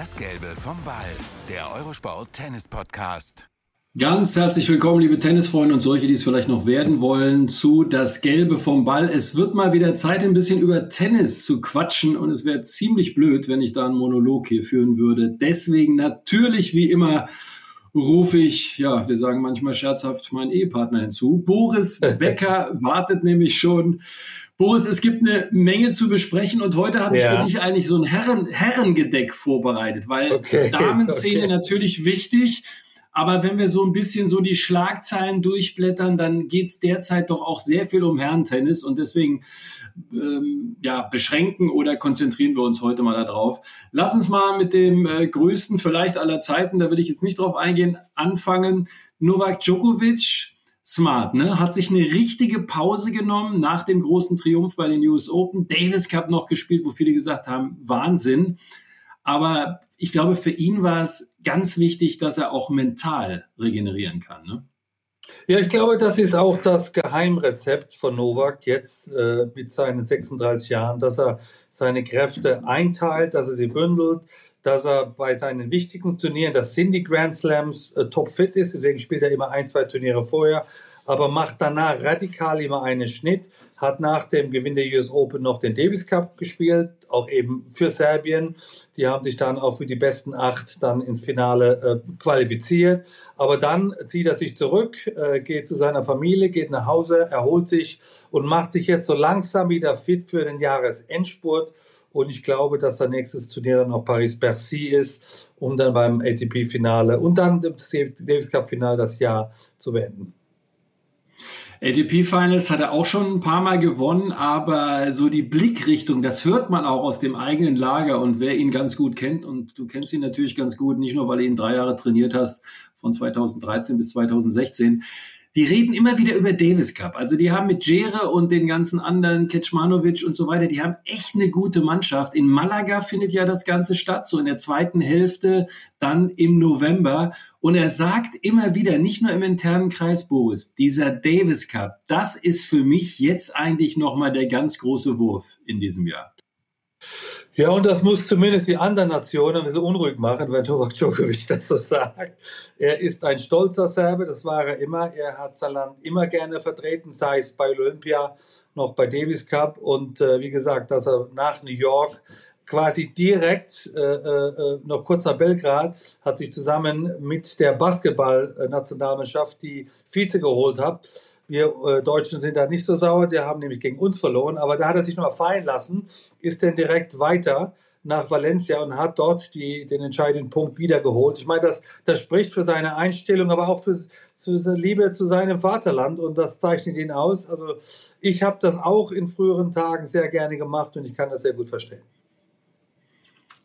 Das Gelbe vom Ball, der Eurosport Tennis Podcast. Ganz herzlich willkommen, liebe Tennisfreunde und solche, die es vielleicht noch werden wollen, zu Das Gelbe vom Ball. Es wird mal wieder Zeit, ein bisschen über Tennis zu quatschen und es wäre ziemlich blöd, wenn ich da einen Monolog hier führen würde. Deswegen natürlich wie immer rufe ich, ja, wir sagen manchmal scherzhaft, meinen Ehepartner hinzu. Boris Becker wartet nämlich schon. Boris, es gibt eine Menge zu besprechen und heute habe ich ja. für dich eigentlich so ein Herren, Herrengedeck vorbereitet, weil okay, Damenszene okay. natürlich wichtig. Aber wenn wir so ein bisschen so die Schlagzeilen durchblättern, dann geht's derzeit doch auch sehr viel um Herrentennis und deswegen ähm, ja, beschränken oder konzentrieren wir uns heute mal darauf. Lass uns mal mit dem äh, größten vielleicht aller Zeiten, da will ich jetzt nicht drauf eingehen, anfangen. Novak Djokovic, smart, ne? Hat sich eine richtige Pause genommen nach dem großen Triumph bei den US Open. Davis Cup noch gespielt, wo viele gesagt haben, Wahnsinn. Aber ich glaube, für ihn war es ganz wichtig, dass er auch mental regenerieren kann. Ne? Ja, ich glaube, das ist auch das Geheimrezept von Novak jetzt äh, mit seinen 36 Jahren, dass er seine Kräfte einteilt, dass er sie bündelt, dass er bei seinen wichtigen Turnieren, das sind die Grand Slams, äh, topfit ist. Deswegen spielt er immer ein, zwei Turniere vorher aber macht danach radikal immer einen Schnitt, hat nach dem Gewinn der US Open noch den Davis Cup gespielt, auch eben für Serbien. Die haben sich dann auch für die besten acht dann ins Finale äh, qualifiziert. Aber dann zieht er sich zurück, äh, geht zu seiner Familie, geht nach Hause, erholt sich und macht sich jetzt so langsam wieder fit für den Jahresendspurt. Und ich glaube, dass sein nächstes Turnier dann auch Paris-Bercy ist, um dann beim ATP-Finale und dann dem Davis Cup-Finale das Jahr zu beenden. ATP Finals hat er auch schon ein paar Mal gewonnen, aber so die Blickrichtung, das hört man auch aus dem eigenen Lager und wer ihn ganz gut kennt und du kennst ihn natürlich ganz gut, nicht nur weil du ihn drei Jahre trainiert hast, von 2013 bis 2016, die reden immer wieder über Davis Cup. Also die haben mit Jere und den ganzen anderen, Kecmanovic und so weiter, die haben echt eine gute Mannschaft. In Malaga findet ja das Ganze statt, so in der zweiten Hälfte, dann im November. Und er sagt immer wieder, nicht nur im internen Kreis, Boris, dieser Davis Cup, das ist für mich jetzt eigentlich nochmal der ganz große Wurf in diesem Jahr. Ja, und das muss zumindest die anderen Nationen ein bisschen unruhig machen, wenn Novak Djokovic das so sagt. Er ist ein stolzer Serbe, das war er immer. Er hat sein Land immer gerne vertreten, sei es bei Olympia, noch bei Davis Cup. Und äh, wie gesagt, dass er nach New York quasi direkt, äh, äh, noch kurz nach Belgrad, hat sich zusammen mit der Basketball-Nationalmannschaft die Vize geholt hat. Wir äh, Deutschen sind da nicht so sauer, die haben nämlich gegen uns verloren, aber da hat er sich nochmal fallen lassen, ist dann direkt weiter nach Valencia und hat dort die, den entscheidenden Punkt wiedergeholt. Ich meine, das, das spricht für seine Einstellung, aber auch für, für seine Liebe zu seinem Vaterland und das zeichnet ihn aus. Also ich habe das auch in früheren Tagen sehr gerne gemacht und ich kann das sehr gut verstehen.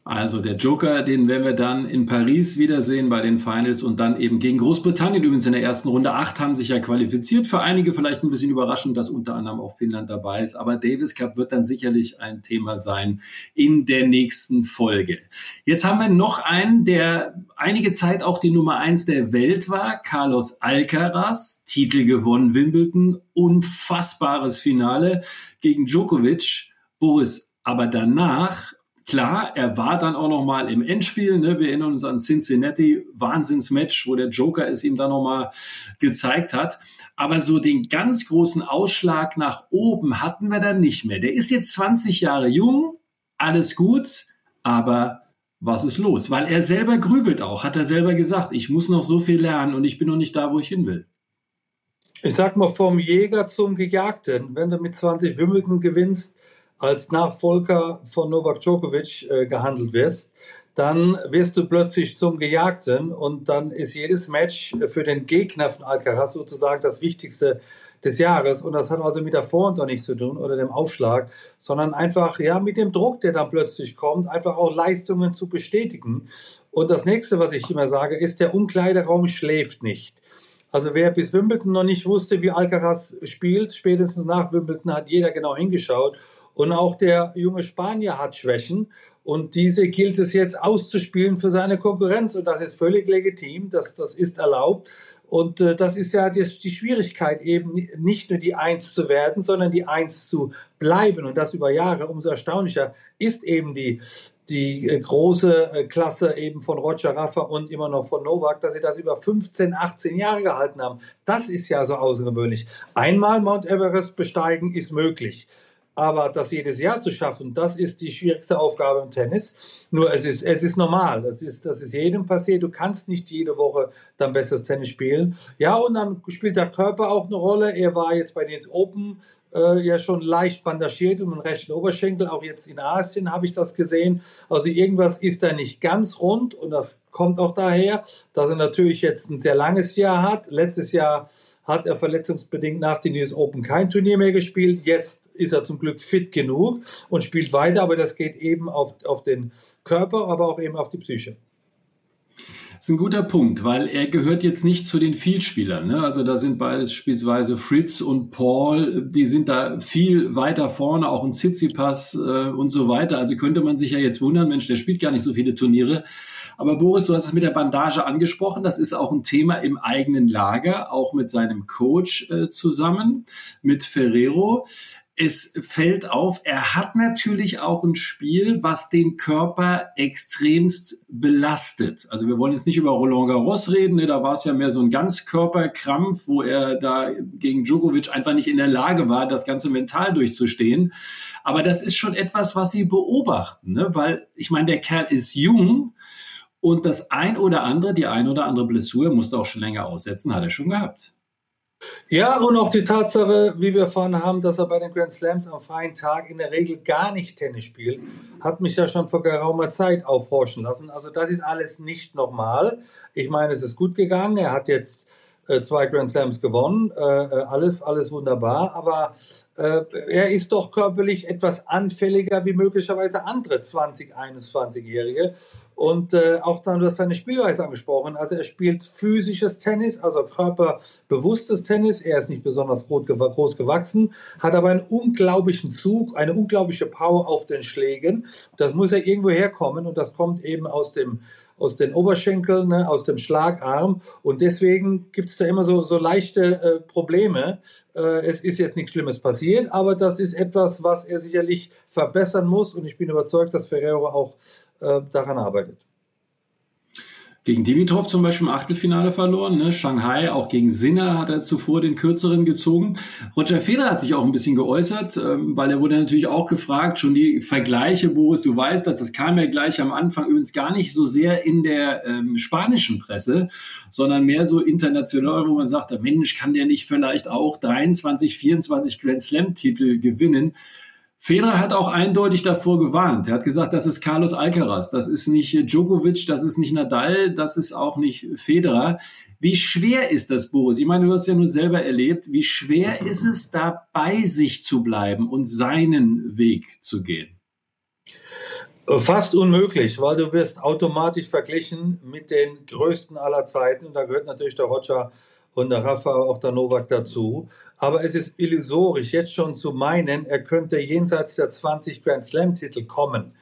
Also der Joker, den werden wir dann in Paris wiedersehen bei den Finals und dann eben gegen Großbritannien. Übrigens in der ersten Runde acht haben sich ja qualifiziert. Für einige vielleicht ein bisschen überraschend, dass unter anderem auch Finnland dabei ist. Aber Davis Cup wird dann sicherlich ein Thema sein in der nächsten Folge. Jetzt haben wir noch einen, der einige Zeit auch die Nummer eins der Welt war. Carlos Alcaraz, Titel gewonnen, Wimbledon, unfassbares Finale gegen Djokovic. Boris, aber danach Klar, er war dann auch noch mal im Endspiel. Ne? Wir erinnern uns an Cincinnati, Wahnsinnsmatch, wo der Joker es ihm dann noch mal gezeigt hat. Aber so den ganz großen Ausschlag nach oben hatten wir dann nicht mehr. Der ist jetzt 20 Jahre jung, alles gut, aber was ist los? Weil er selber grübelt auch, hat er selber gesagt, ich muss noch so viel lernen und ich bin noch nicht da, wo ich hin will. Ich sag mal, vom Jäger zum Gejagten. Wenn du mit 20 Wimbledon gewinnst, als Nachfolger von Novak Djokovic äh, gehandelt wirst, dann wirst du plötzlich zum Gejagten und dann ist jedes Match für den Gegner von Alcaraz sozusagen das Wichtigste des Jahres und das hat also mit der Vorhand auch nichts zu tun oder dem Aufschlag, sondern einfach ja mit dem Druck, der dann plötzlich kommt, einfach auch Leistungen zu bestätigen. Und das nächste, was ich immer sage, ist, der Umkleideraum schläft nicht. Also wer bis Wimbledon noch nicht wusste, wie Alcaraz spielt, spätestens nach Wimbledon hat jeder genau hingeschaut. Und auch der junge Spanier hat Schwächen. Und diese gilt es jetzt auszuspielen für seine Konkurrenz. Und das ist völlig legitim, das, das ist erlaubt. Und äh, das ist ja die, die, Schwierigkeit, eben nicht nur die Eins zu werden, sondern die Eins zu bleiben. Und das über Jahre. Umso erstaunlicher ist eben die die äh, große äh, Klasse eben von Roger Raffa und immer noch von Novak, dass sie das über 15, 18 Jahre gehalten haben. Das ist ja so außergewöhnlich. Einmal Mount Everest besteigen ist möglich. Aber das jedes Jahr zu schaffen, das ist die schwierigste Aufgabe im Tennis. Nur es ist, es ist normal. Das ist, das ist jedem passiert. Du kannst nicht jede Woche dann besseres Tennis spielen. Ja, und dann spielt der Körper auch eine Rolle. Er war jetzt bei den Open äh, ja schon leicht bandagiert um den rechten Oberschenkel. Auch jetzt in Asien habe ich das gesehen. Also irgendwas ist da nicht ganz rund und das kommt auch daher, dass er natürlich jetzt ein sehr langes Jahr hat. Letztes Jahr hat er verletzungsbedingt nach den US Open kein Turnier mehr gespielt. Jetzt ist er zum Glück fit genug und spielt weiter, aber das geht eben auf, auf den Körper, aber auch eben auf die Psyche. Das ist ein guter Punkt, weil er gehört jetzt nicht zu den Vielspielern. Ne? Also da sind beispielsweise Fritz und Paul, die sind da viel weiter vorne, auch ein Tsitsipas äh, und so weiter. Also könnte man sich ja jetzt wundern, Mensch, der spielt gar nicht so viele Turniere. Aber Boris, du hast es mit der Bandage angesprochen. Das ist auch ein Thema im eigenen Lager, auch mit seinem Coach äh, zusammen, mit Ferrero es fällt auf, er hat natürlich auch ein Spiel, was den Körper extremst belastet. Also wir wollen jetzt nicht über Roland Garros reden, ne? da war es ja mehr so ein Ganzkörperkrampf, wo er da gegen Djokovic einfach nicht in der Lage war, das Ganze mental durchzustehen. Aber das ist schon etwas, was sie beobachten, ne? weil ich meine, der Kerl ist jung und das ein oder andere, die ein oder andere Blessur musste auch schon länger aussetzen, hat er schon gehabt. Ja, und auch die Tatsache, wie wir erfahren haben, dass er bei den Grand Slams am freien Tag in der Regel gar nicht Tennis spielt, hat mich ja schon vor geraumer Zeit aufhorchen lassen. Also das ist alles nicht normal. Ich meine, es ist gut gegangen. Er hat jetzt zwei Grand Slams gewonnen, äh, äh, alles, alles wunderbar, aber äh, er ist doch körperlich etwas anfälliger wie möglicherweise andere 20, 21-Jährige. Und äh, auch dann, du hast seine Spielweise angesprochen. Also er spielt physisches Tennis, also körperbewusstes Tennis. Er ist nicht besonders groß gewachsen, hat aber einen unglaublichen Zug, eine unglaubliche Power auf den Schlägen. Das muss er irgendwo herkommen und das kommt eben aus dem aus den Oberschenkeln, ne, aus dem Schlagarm. Und deswegen gibt es da immer so, so leichte äh, Probleme. Äh, es ist jetzt nichts Schlimmes passiert, aber das ist etwas, was er sicherlich verbessern muss. Und ich bin überzeugt, dass Ferrero auch äh, daran arbeitet gegen Dimitrov zum Beispiel im Achtelfinale verloren. Ne? Shanghai, auch gegen Sinner hat er zuvor den kürzeren gezogen. Roger Federer hat sich auch ein bisschen geäußert, ähm, weil er wurde natürlich auch gefragt, schon die Vergleiche, Boris, du weißt das, das kam ja gleich am Anfang übrigens gar nicht so sehr in der ähm, spanischen Presse, sondern mehr so international, wo man sagt, Mensch, kann der nicht vielleicht auch 23, 24 Grand Slam Titel gewinnen? Federer hat auch eindeutig davor gewarnt. Er hat gesagt, das ist Carlos Alcaraz, das ist nicht Djokovic, das ist nicht Nadal, das ist auch nicht Federer. Wie schwer ist das, Boris? Ich meine, du hast ja nur selber erlebt. Wie schwer ist es, da bei sich zu bleiben und seinen Weg zu gehen? Fast unmöglich, weil du wirst automatisch verglichen mit den größten aller Zeiten. Und da gehört natürlich der Roger und der Rafa, auch der Novak dazu. Aber es ist illusorisch, jetzt schon zu meinen, er könnte jenseits der 20 Grand Slam-Titel kommen.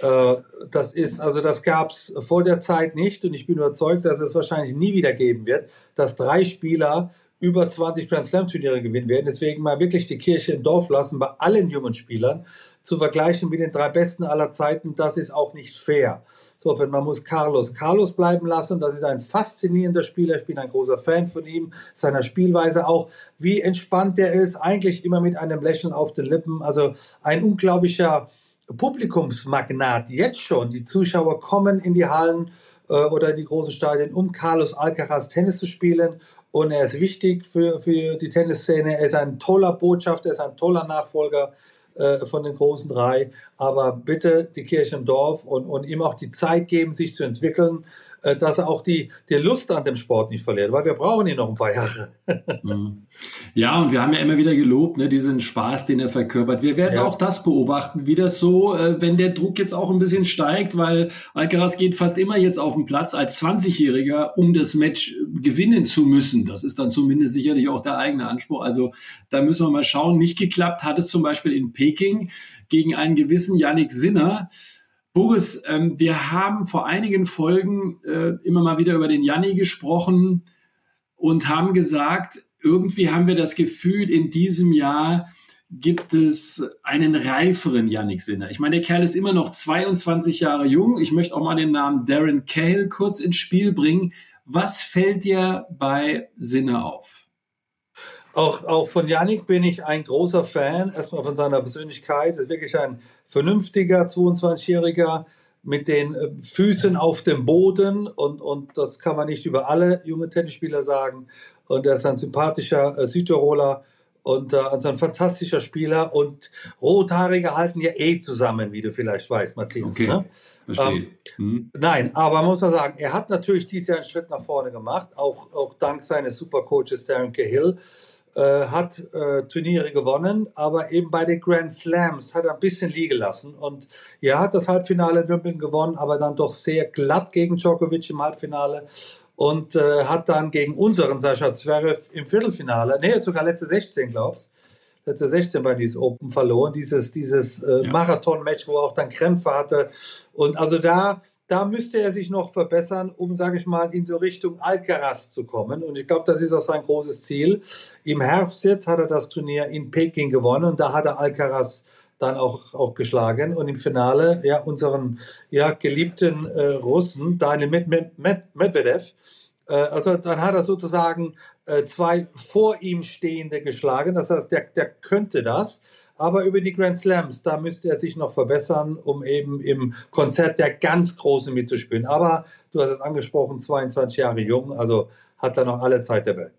Äh, das ist, also das gab es vor der Zeit nicht und ich bin überzeugt, dass es wahrscheinlich nie wieder geben wird, dass drei Spieler über 20 Grand Slam Turniere gewinnen werden. Deswegen mal wirklich die Kirche im Dorf lassen bei allen jungen Spielern zu vergleichen mit den drei Besten aller Zeiten. Das ist auch nicht fair. So, wenn man muss Carlos Carlos bleiben lassen. Das ist ein faszinierender Spieler. Ich bin ein großer Fan von ihm, seiner Spielweise auch, wie entspannt der ist. Eigentlich immer mit einem Lächeln auf den Lippen. Also ein unglaublicher Publikumsmagnat jetzt schon. Die Zuschauer kommen in die Hallen oder in die großen Stadien, um Carlos Alcaraz Tennis zu spielen und er ist wichtig für, für die Tennisszene. Er ist ein toller Botschafter, er ist ein toller Nachfolger äh, von den großen drei. Aber bitte die Kirche im Dorf und, und ihm auch die Zeit geben, sich zu entwickeln, äh, dass er auch die, die Lust an dem Sport nicht verliert, weil wir brauchen ihn noch ein paar Jahre. Mhm. ja, und wir haben ja immer wieder gelobt, ne, diesen Spaß, den er verkörpert. Wir werden ja. auch das beobachten, wie das so, äh, wenn der Druck jetzt auch ein bisschen steigt, weil Alcaraz geht fast immer jetzt auf den Platz als 20-Jähriger, um das Match gewinnen zu müssen. Das ist dann zumindest sicherlich auch der eigene Anspruch. Also da müssen wir mal schauen. Nicht geklappt hat es zum Beispiel in Peking gegen einen gewissen Yannick Sinner. Boris, ähm, wir haben vor einigen Folgen äh, immer mal wieder über den Janni gesprochen und haben gesagt, irgendwie haben wir das Gefühl, in diesem Jahr gibt es einen reiferen Yannick Sinner. Ich meine, der Kerl ist immer noch 22 Jahre jung. Ich möchte auch mal den Namen Darren Cahill kurz ins Spiel bringen. Was fällt dir bei Sinner auf? Auch, auch von Yannick bin ich ein großer Fan, erstmal von seiner Persönlichkeit. Er ist wirklich ein vernünftiger 22-Jähriger mit den äh, Füßen auf dem Boden und, und das kann man nicht über alle junge Tennisspieler sagen. Und er ist ein sympathischer äh, Südtiroler und äh, also ein fantastischer Spieler und Rothaarige halten ja eh zusammen, wie du vielleicht weißt, Matthias. Okay. Ne? Ähm, hm. Nein, aber man muss mal sagen, er hat natürlich dieses Jahr einen Schritt nach vorne gemacht, auch, auch dank seines Supercoaches Darren Cahill. Äh, hat äh, Turniere gewonnen, aber eben bei den Grand Slams hat er ein bisschen liegen lassen. Und ja, hat das Halbfinale in Wimbledon gewonnen, aber dann doch sehr glatt gegen Djokovic im Halbfinale und äh, hat dann gegen unseren Sascha Zverev im Viertelfinale, nee, sogar letzte 16, glaubst letzte 16 bei dieses Open verloren, dieses, dieses äh. Marathon-Match, wo er auch dann Krämpfe hatte. Und also da da müsste er sich noch verbessern, um, sage ich mal, in so Richtung Alcaraz zu kommen. Und ich glaube, das ist auch sein großes Ziel. Im Herbst jetzt hat er das Turnier in Peking gewonnen und da hat er Alcaraz dann auch, auch geschlagen. Und im Finale, ja, unseren ja, geliebten äh, Russen, Daniel Med Med Medvedev, äh, also dann hat er sozusagen äh, zwei vor ihm stehende geschlagen. Das heißt, der, der könnte das. Aber über die Grand Slams, da müsste er sich noch verbessern, um eben im Konzert der ganz Großen mitzuspielen. Aber du hast es angesprochen, 22 Jahre jung, also hat er noch alle Zeit der Welt.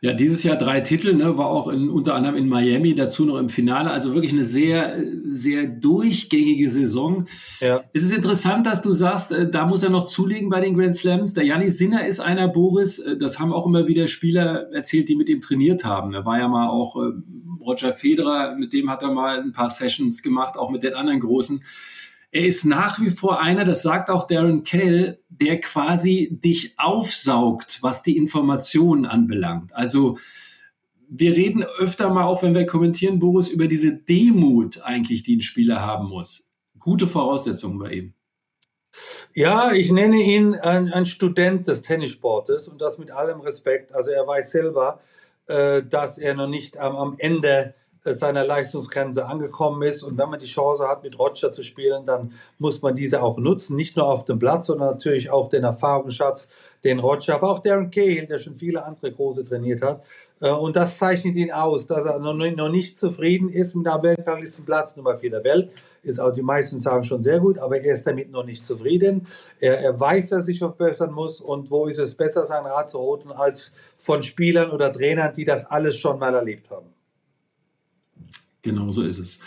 Ja, dieses Jahr drei Titel, ne, war auch in, unter anderem in Miami, dazu noch im Finale. Also wirklich eine sehr, sehr durchgängige Saison. Ja. Es ist interessant, dass du sagst, äh, da muss er noch zulegen bei den Grand Slams. Der Janis Sinner ist einer, Boris, äh, das haben auch immer wieder Spieler erzählt, die mit ihm trainiert haben. Er war ja mal auch äh, Roger Federer, mit dem hat er mal ein paar Sessions gemacht, auch mit den anderen Großen er ist nach wie vor einer, das sagt auch Darren Kell, der quasi dich aufsaugt, was die Informationen anbelangt. Also wir reden öfter mal, auch wenn wir kommentieren, Boris, über diese Demut eigentlich, die ein Spieler haben muss. Gute Voraussetzungen bei ihm. Ja, ich nenne ihn ein, ein Student des Tennissportes und das mit allem Respekt. Also er weiß selber, dass er noch nicht am, am Ende seiner Leistungsgrenze angekommen ist. Und wenn man die Chance hat, mit Roger zu spielen, dann muss man diese auch nutzen. Nicht nur auf dem Platz, sondern natürlich auch den Erfahrungsschatz, den Roger, aber auch Darren Cahill, der schon viele andere Große trainiert hat. Äh, und das zeichnet ihn aus, dass er noch nicht zufrieden ist mit der Weltranglistenplatz Nummer 4 der Welt. Ist auch die meisten sagen schon sehr gut, aber er ist damit noch nicht zufrieden. Er, er weiß, dass er sich verbessern muss. Und wo ist es besser, sein Rat zu holen, als von Spielern oder Trainern, die das alles schon mal erlebt haben. Genau so ist es.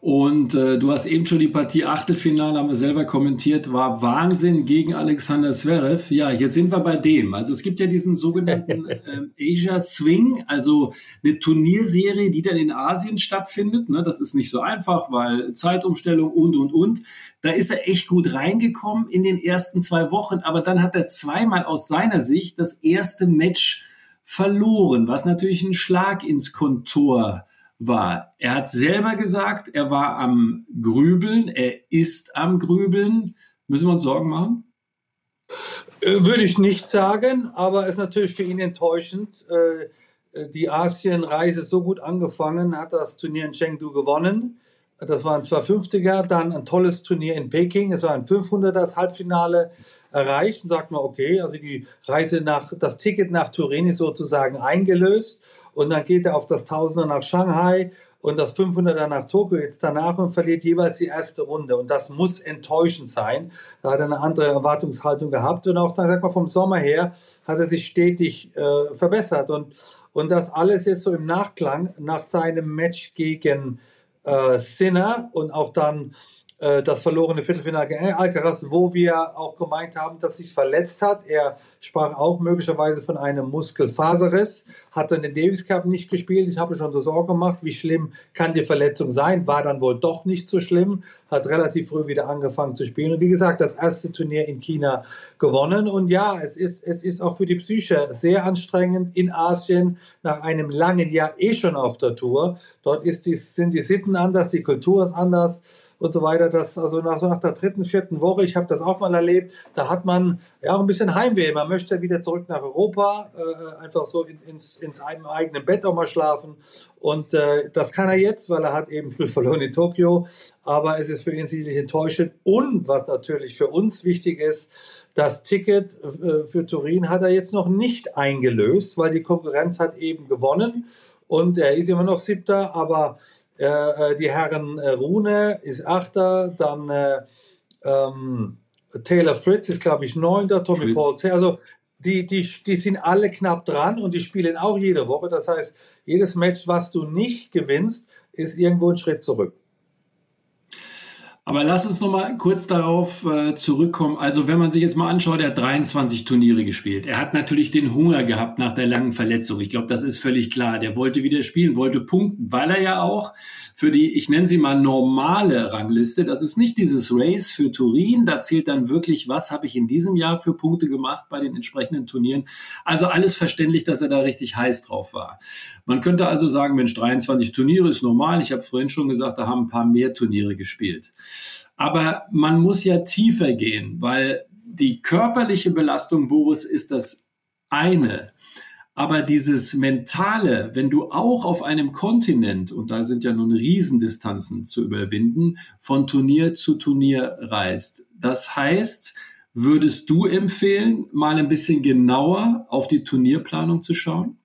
Und äh, du hast eben schon die Partie Achtelfinale, haben wir selber kommentiert, war Wahnsinn gegen Alexander Zverev. Ja, jetzt sind wir bei dem. Also es gibt ja diesen sogenannten äh, Asia Swing, also eine Turnierserie, die dann in Asien stattfindet. Ne, das ist nicht so einfach, weil Zeitumstellung und, und, und. Da ist er echt gut reingekommen in den ersten zwei Wochen, aber dann hat er zweimal aus seiner Sicht das erste Match verloren, was natürlich ein Schlag ins Kontor war. Er hat selber gesagt, er war am Grübeln, er ist am Grübeln. Müssen wir uns Sorgen machen? Äh, würde ich nicht sagen, aber es ist natürlich für ihn enttäuschend. Äh, äh, die Asienreise so gut angefangen, hat das Turnier in Chengdu gewonnen. Das war ein 250er, dann ein tolles Turnier in Peking. Es war ein 500er, das Halbfinale erreicht. Und sagt man, okay, also die Reise nach, das Ticket nach Turin ist sozusagen eingelöst und dann geht er auf das Tausender nach Shanghai und das 500er nach Tokio jetzt danach und verliert jeweils die erste Runde. Und das muss enttäuschend sein. Da hat er eine andere Erwartungshaltung gehabt. Und auch, dann sag mal, vom Sommer her hat er sich stetig äh, verbessert. Und, und das alles jetzt so im Nachklang nach seinem Match gegen äh, Sinner und auch dann das verlorene Viertelfinale gegen Alcaraz, wo wir auch gemeint haben, dass sich verletzt hat. Er sprach auch möglicherweise von einem Muskelfaserriss, hat dann den Davis Cup nicht gespielt. Ich habe schon so Sorgen gemacht, wie schlimm kann die Verletzung sein. War dann wohl doch nicht so schlimm, hat relativ früh wieder angefangen zu spielen. Und wie gesagt, das erste Turnier in China gewonnen. Und ja, es ist, es ist auch für die Psyche sehr anstrengend in Asien nach einem langen Jahr eh schon auf der Tour. Dort ist die, sind die Sitten anders, die Kultur ist anders und so weiter. dass also nach so nach der dritten, vierten Woche, ich habe das auch mal erlebt, da hat man ja auch ein bisschen Heimweh. Man möchte wieder zurück nach Europa, äh, einfach so in, ins, ins eigenen Bett auch mal schlafen. Und äh, das kann er jetzt, weil er hat eben früh verloren in Tokio. Aber es ist für ihn sicherlich enttäuschend. Und was natürlich für uns wichtig ist, das Ticket äh, für Turin hat er jetzt noch nicht eingelöst, weil die Konkurrenz hat eben gewonnen. Und er ist immer noch siebter, aber äh, äh, die Herren äh, Rune ist Achter, dann äh, ähm, Taylor Fritz ist, glaube ich, Neunter, Tommy Fritz. Paul, also die, die, die sind alle knapp dran und die spielen auch jede Woche. Das heißt, jedes Match, was du nicht gewinnst, ist irgendwo ein Schritt zurück. Aber lass uns noch mal kurz darauf äh, zurückkommen. Also wenn man sich jetzt mal anschaut, er hat 23 Turniere gespielt. Er hat natürlich den Hunger gehabt nach der langen Verletzung. Ich glaube, das ist völlig klar. Der wollte wieder spielen, wollte punkten, weil er ja auch für die, ich nenne sie mal normale Rangliste, das ist nicht dieses Race für Turin. Da zählt dann wirklich, was habe ich in diesem Jahr für Punkte gemacht bei den entsprechenden Turnieren. Also alles verständlich, dass er da richtig heiß drauf war. Man könnte also sagen, Mensch, 23 Turniere ist normal. Ich habe vorhin schon gesagt, da haben ein paar mehr Turniere gespielt. Aber man muss ja tiefer gehen, weil die körperliche Belastung, Boris, ist das eine. Aber dieses Mentale, wenn du auch auf einem Kontinent, und da sind ja nun Riesendistanzen zu überwinden, von Turnier zu Turnier reist. Das heißt, würdest du empfehlen, mal ein bisschen genauer auf die Turnierplanung zu schauen?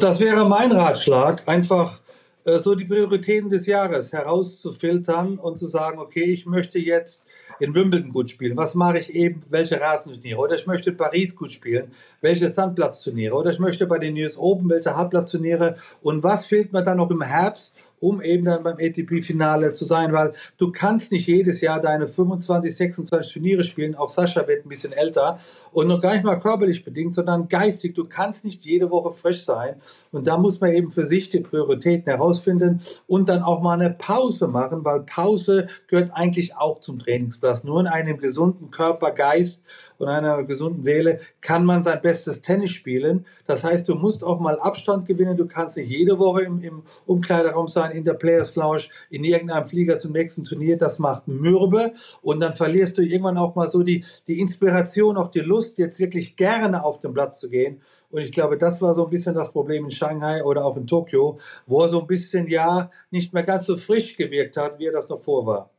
Das wäre mein Ratschlag, einfach so die Prioritäten des Jahres herauszufiltern und zu sagen, okay, ich möchte jetzt in Wimbledon gut spielen. Was mache ich eben? Welche Rasenturniere? Oder ich möchte in Paris gut spielen. Welche Sandplatzturniere? Oder ich möchte bei den US Open welche Halbplatzturniere? Und was fehlt mir dann noch im Herbst? Um eben dann beim ATP-Finale zu sein, weil du kannst nicht jedes Jahr deine 25, 26 Turniere spielen, auch Sascha wird ein bisschen älter und noch gar nicht mal körperlich bedingt, sondern geistig. Du kannst nicht jede Woche frisch sein und da muss man eben für sich die Prioritäten herausfinden und dann auch mal eine Pause machen, weil Pause gehört eigentlich auch zum Trainingsplatz. Nur in einem gesunden Körper, Geist und einer gesunden Seele kann man sein bestes Tennis spielen. Das heißt, du musst auch mal Abstand gewinnen. Du kannst nicht jede Woche im, im Umkleideraum sein, in der Players Lounge, in irgendeinem Flieger zum nächsten Turnier. Das macht mürbe und dann verlierst du irgendwann auch mal so die, die Inspiration, auch die Lust, jetzt wirklich gerne auf den Platz zu gehen. Und ich glaube, das war so ein bisschen das Problem in Shanghai oder auch in Tokio, wo er so ein bisschen ja nicht mehr ganz so frisch gewirkt hat, wie er das noch vor war.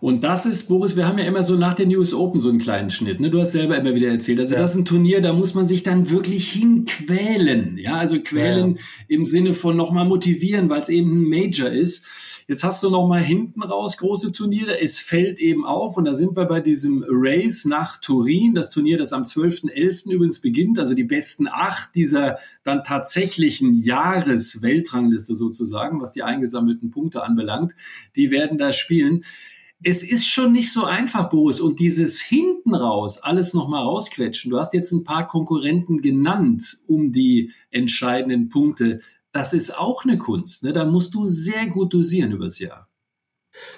Und das ist, Boris, wir haben ja immer so nach den News Open so einen kleinen Schnitt. Ne? Du hast selber immer wieder erzählt. Also ja. das ist ein Turnier, da muss man sich dann wirklich hinquälen. Ja, also quälen ja. im Sinne von nochmal motivieren, weil es eben ein Major ist. Jetzt hast du noch mal hinten raus große Turniere. Es fällt eben auf und da sind wir bei diesem Race nach Turin, das Turnier, das am 12.11. übrigens beginnt, also die besten acht dieser dann tatsächlichen Jahresweltrangliste sozusagen, was die eingesammelten Punkte anbelangt, die werden da spielen es ist schon nicht so einfach, Boris. Und dieses hinten raus, alles nochmal rausquetschen. Du hast jetzt ein paar Konkurrenten genannt um die entscheidenden Punkte. Das ist auch eine Kunst. Ne? Da musst du sehr gut dosieren übers Jahr.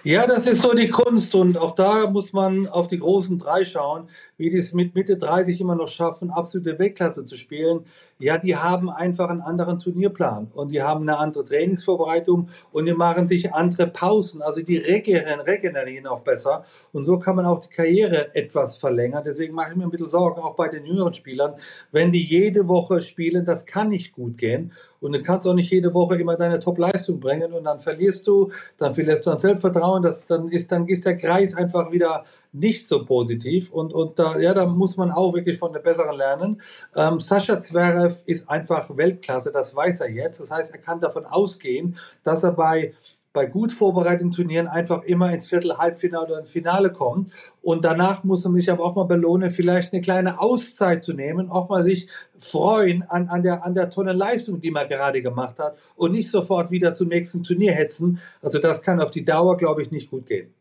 Ja, das ist so die Kunst und auch da muss man auf die großen drei schauen, wie die es mit Mitte 30 immer noch schaffen, absolute Weltklasse zu spielen. Ja, die haben einfach einen anderen Turnierplan und die haben eine andere Trainingsvorbereitung und die machen sich andere Pausen. Also die regenerieren, regenerieren auch besser und so kann man auch die Karriere etwas verlängern. Deswegen mache ich mir ein bisschen Sorgen, auch bei den jüngeren Spielern, wenn die jede Woche spielen, das kann nicht gut gehen und du kannst auch nicht jede Woche immer deine Top-Leistung bringen und dann verlierst du, dann verlierst du an Selbstvertrauen, das, dann, ist, dann ist der Kreis einfach wieder nicht so positiv und, und da, ja, da muss man auch wirklich von der Besseren lernen. Ähm, Sascha Zverev ist einfach Weltklasse, das weiß er jetzt. Das heißt, er kann davon ausgehen, dass er bei bei gut vorbereiteten Turnieren einfach immer ins Viertel, Halbfinale oder ins Finale kommt. Und danach muss man sich aber auch mal belohnen, vielleicht eine kleine Auszeit zu nehmen, auch mal sich freuen an, an, der, an der tollen Leistung, die man gerade gemacht hat und nicht sofort wieder zum nächsten Turnier hetzen. Also das kann auf die Dauer, glaube ich, nicht gut gehen.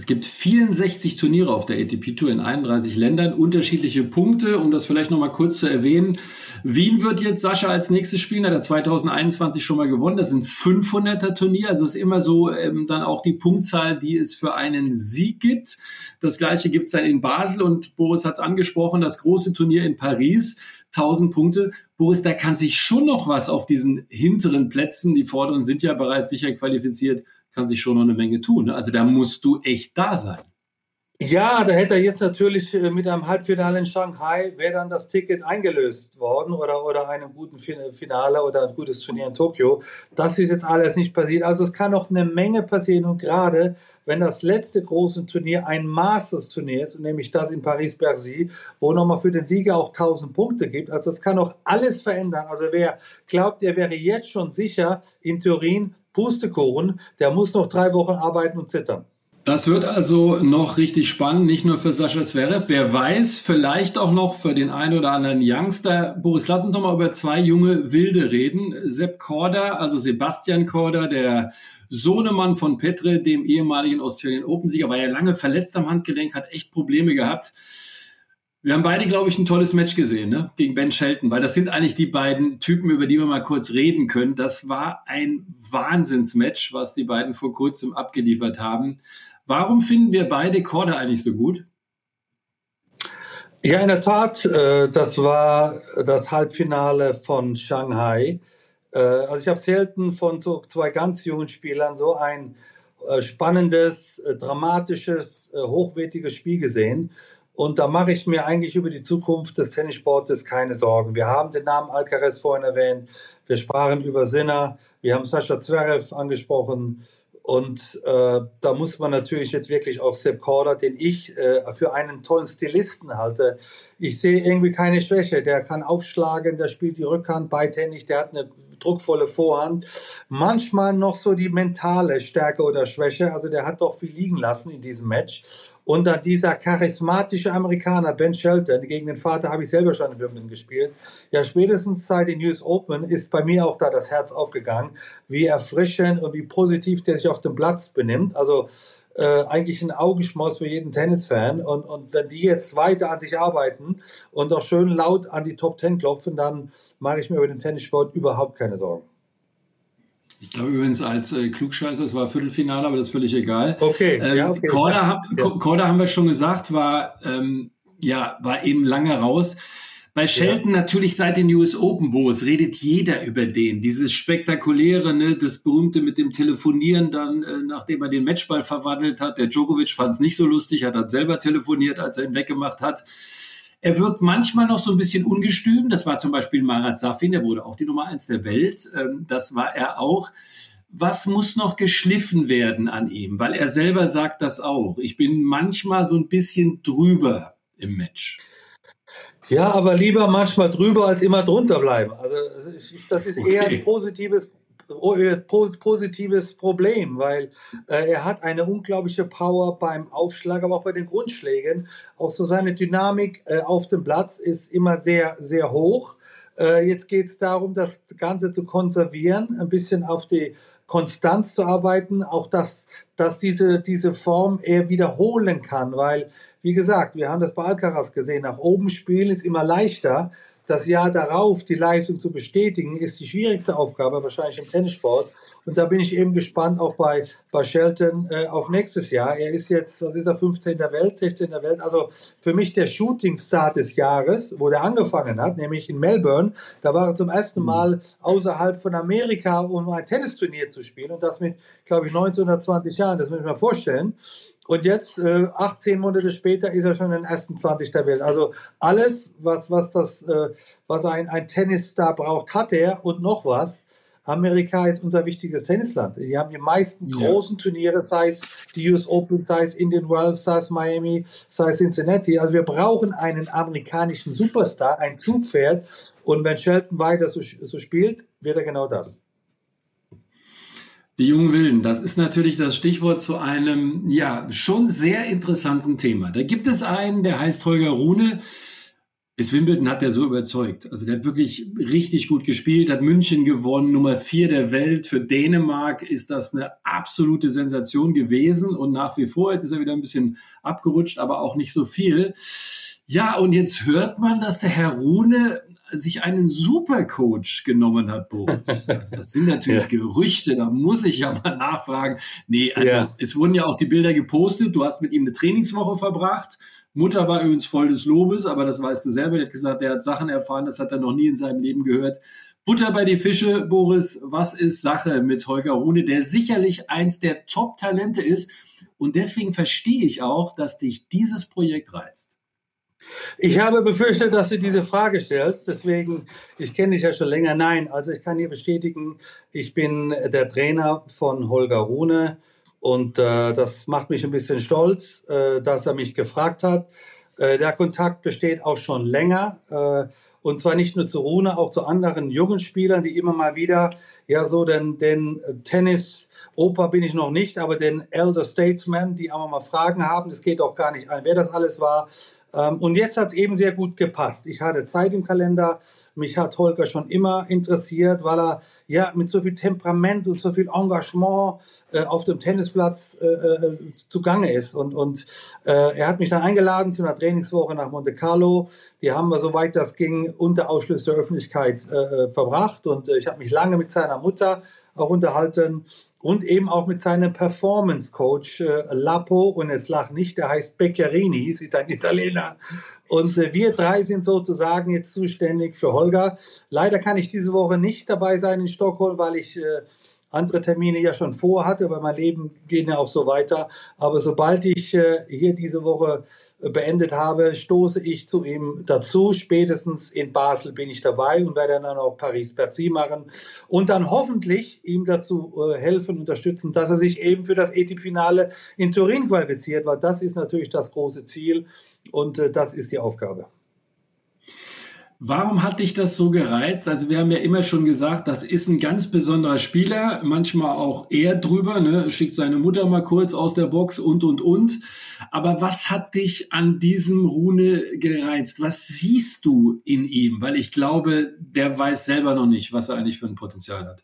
Es gibt 64 Turniere auf der ATP Tour in 31 Ländern, unterschiedliche Punkte. Um das vielleicht nochmal kurz zu erwähnen. Wien wird jetzt Sascha als nächstes spielen, hat er 2021 schon mal gewonnen. Das sind 500er Turnier, also ist immer so ähm, dann auch die Punktzahl, die es für einen Sieg gibt. Das gleiche gibt es dann in Basel und Boris hat es angesprochen, das große Turnier in Paris. 1000 Punkte. Boris, da kann sich schon noch was auf diesen hinteren Plätzen, die vorderen sind ja bereits sicher qualifiziert, kann sich schon noch eine Menge tun. Ne? Also da musst du echt da sein. Ja, da hätte er jetzt natürlich äh, mit einem Halbfinale in Shanghai, wäre dann das Ticket eingelöst worden oder, oder einem guten Finale oder ein gutes Turnier in Tokio. Das ist jetzt alles nicht passiert. Also es kann noch eine Menge passieren und gerade wenn das letzte große Turnier ein Masters-Turnier ist, nämlich das in Paris-Bercy, wo nochmal für den Sieger auch 1000 Punkte gibt, also das kann noch alles verändern. Also wer glaubt, er wäre jetzt schon sicher in Turin, Pustekuchen, der muss noch drei Wochen arbeiten und zittern. Das wird also noch richtig spannend, nicht nur für Sascha Zverev. Wer weiß, vielleicht auch noch für den einen oder anderen Youngster. Boris, lass uns doch mal über zwei junge Wilde reden. Sepp Korda, also Sebastian Korda, der Sohnemann von Petre, dem ehemaligen Australian Open-Sieger, war ja lange verletzt am Handgelenk, hat echt Probleme gehabt. Wir haben beide, glaube ich, ein tolles Match gesehen, ne? Gegen Ben Shelton, weil das sind eigentlich die beiden Typen, über die wir mal kurz reden können. Das war ein Wahnsinnsmatch, was die beiden vor kurzem abgeliefert haben. Warum finden wir beide Korda eigentlich so gut? Ja, in der Tat, äh, das war das Halbfinale von Shanghai. Äh, also ich habe selten von so zwei ganz jungen Spielern so ein äh, spannendes, dramatisches, hochwertiges Spiel gesehen. Und da mache ich mir eigentlich über die Zukunft des Tennissportes keine Sorgen. Wir haben den Namen Alcaraz vorhin erwähnt. Wir sprachen über Sinner. Wir haben Sascha Zverev angesprochen. Und äh, da muss man natürlich jetzt wirklich auch Sepp Korda, den ich äh, für einen tollen Stilisten halte. Ich sehe irgendwie keine Schwäche. Der kann aufschlagen, der spielt die Rückhand beidhändig, der hat eine druckvolle Vorhand. Manchmal noch so die mentale Stärke oder Schwäche. Also der hat doch viel liegen lassen in diesem Match. Und dann dieser charismatische Amerikaner, Ben Shelton, gegen den Vater habe ich selber schon in Wimbledon gespielt. Ja, spätestens seit den US Open ist bei mir auch da das Herz aufgegangen, wie erfrischend und wie positiv der sich auf dem Platz benimmt. Also äh, eigentlich ein Augenschmaus für jeden Tennisfan. Und, und wenn die jetzt weiter an sich arbeiten und auch schön laut an die Top Ten klopfen, dann mache ich mir über den Tennissport überhaupt keine Sorgen. Ich glaube übrigens als äh, Klugscheißer, es war Viertelfinale, aber das ist völlig egal. Okay, ähm, ja, okay. Korda, hab, ja. Korda haben wir schon gesagt, war, ähm, ja, war eben lange raus. Bei Shelton ja. natürlich seit den US Open Boos redet jeder über den. Dieses spektakuläre, ne, das berühmte mit dem Telefonieren dann, äh, nachdem er den Matchball verwandelt hat. Der Djokovic fand es nicht so lustig, hat dann selber telefoniert, als er ihn weggemacht hat. Er wirkt manchmal noch so ein bisschen ungestüm. Das war zum Beispiel Marat Safin, der wurde auch die Nummer eins der Welt. Ähm, das war er auch. Was muss noch geschliffen werden an ihm? Weil er selber sagt das auch. Ich bin manchmal so ein bisschen drüber im Match. Ja, aber lieber manchmal drüber als immer drunter bleiben. Also das ist eher ein positives positives Problem, weil äh, er hat eine unglaubliche Power beim Aufschlag, aber auch bei den Grundschlägen. Auch so seine Dynamik äh, auf dem Platz ist immer sehr, sehr hoch. Äh, jetzt geht es darum, das Ganze zu konservieren, ein bisschen auf die Konstanz zu arbeiten, auch dass, dass diese, diese Form er wiederholen kann, weil, wie gesagt, wir haben das bei Alcaraz gesehen, nach oben spielen ist immer leichter, das Jahr darauf die Leistung zu bestätigen, ist die schwierigste Aufgabe wahrscheinlich im Tennissport. Und da bin ich eben gespannt auch bei, bei Shelton äh, auf nächstes Jahr. Er ist jetzt, was ist er, 15. der Welt, 16. der Welt. Also für mich der Shooting-Star des Jahres, wo der angefangen hat, nämlich in Melbourne. Da war er zum ersten Mal außerhalb von Amerika, um ein Tennisturnier zu spielen. Und das mit, glaube ich, 19 oder 20 Jahren. Das muss ich mir vorstellen. Und jetzt, äh, 18 Monate später, ist er schon in den ersten 20 der Welt. Also alles, was, was, das, äh, was ein, ein Tennisstar braucht, hat er und noch was. Amerika ist unser wichtiges Tennisland. Die haben die meisten ja. großen Turniere, sei es die US Open, sei es Indian Wells, sei es Miami, sei es Cincinnati. Also wir brauchen einen amerikanischen Superstar, ein Zugpferd. Und wenn Shelton weiter so, so spielt, wird er genau das. Die jungen Wilden, das ist natürlich das Stichwort zu einem, ja, schon sehr interessanten Thema. Da gibt es einen, der heißt Holger Rune. Bis Wimbledon hat er so überzeugt. Also der hat wirklich richtig gut gespielt, hat München gewonnen, Nummer vier der Welt. Für Dänemark ist das eine absolute Sensation gewesen und nach wie vor, jetzt ist er wieder ein bisschen abgerutscht, aber auch nicht so viel. Ja, und jetzt hört man, dass der Herr Rune sich einen Supercoach genommen hat, Boris. Das sind natürlich ja. Gerüchte, da muss ich ja mal nachfragen. Nee, also ja. es wurden ja auch die Bilder gepostet, du hast mit ihm eine Trainingswoche verbracht. Mutter war übrigens voll des Lobes, aber das weißt du selber. Er hat gesagt, er hat Sachen erfahren, das hat er noch nie in seinem Leben gehört. Butter bei die Fische, Boris. Was ist Sache mit Holger Rune, der sicherlich eins der Top-Talente ist? Und deswegen verstehe ich auch, dass dich dieses Projekt reizt. Ich habe befürchtet, dass du diese Frage stellst. Deswegen, ich kenne dich ja schon länger. Nein, also ich kann hier bestätigen, ich bin der Trainer von Holger Rune. Und äh, das macht mich ein bisschen stolz, äh, dass er mich gefragt hat. Äh, der Kontakt besteht auch schon länger. Äh, und zwar nicht nur zu Rune, auch zu anderen jungen Spielern, die immer mal wieder ja so den, den Tennis Opa bin ich noch nicht, aber den Elder Statesman, die auch mal Fragen haben, das geht auch gar nicht ein, wer das alles war. Ähm, und jetzt hat es eben sehr gut gepasst. Ich hatte Zeit im Kalender. Mich hat Holger schon immer interessiert, weil er ja mit so viel Temperament und so viel Engagement äh, auf dem Tennisplatz äh, äh, zugange ist. Und, und äh, er hat mich dann eingeladen zu einer Trainingswoche nach Monte Carlo. Die haben wir, soweit das ging, unter Ausschluss der Öffentlichkeit äh, äh, verbracht. Und ich habe mich lange mit seiner Mutter auch unterhalten und eben auch mit seinem Performance Coach äh, Lapo und jetzt lach nicht, der heißt Beccherini, ist ein Italiener. Und äh, wir drei sind sozusagen jetzt zuständig für Holger. Leider kann ich diese Woche nicht dabei sein in Stockholm, weil ich äh, andere Termine ja schon vorhatte, aber mein Leben geht ja auch so weiter. Aber sobald ich äh, hier diese Woche äh, beendet habe, stoße ich zu ihm dazu. Spätestens in Basel bin ich dabei und werde dann auch Paris-Bercy machen und dann hoffentlich ihm dazu äh, helfen, unterstützen, dass er sich eben für das ETIP-Finale in Turin qualifiziert, weil das ist natürlich das große Ziel und äh, das ist die Aufgabe. Warum hat dich das so gereizt? Also wir haben ja immer schon gesagt, das ist ein ganz besonderer Spieler, manchmal auch er drüber, ne? schickt seine Mutter mal kurz aus der Box und, und, und. Aber was hat dich an diesem Rune gereizt? Was siehst du in ihm? Weil ich glaube, der weiß selber noch nicht, was er eigentlich für ein Potenzial hat.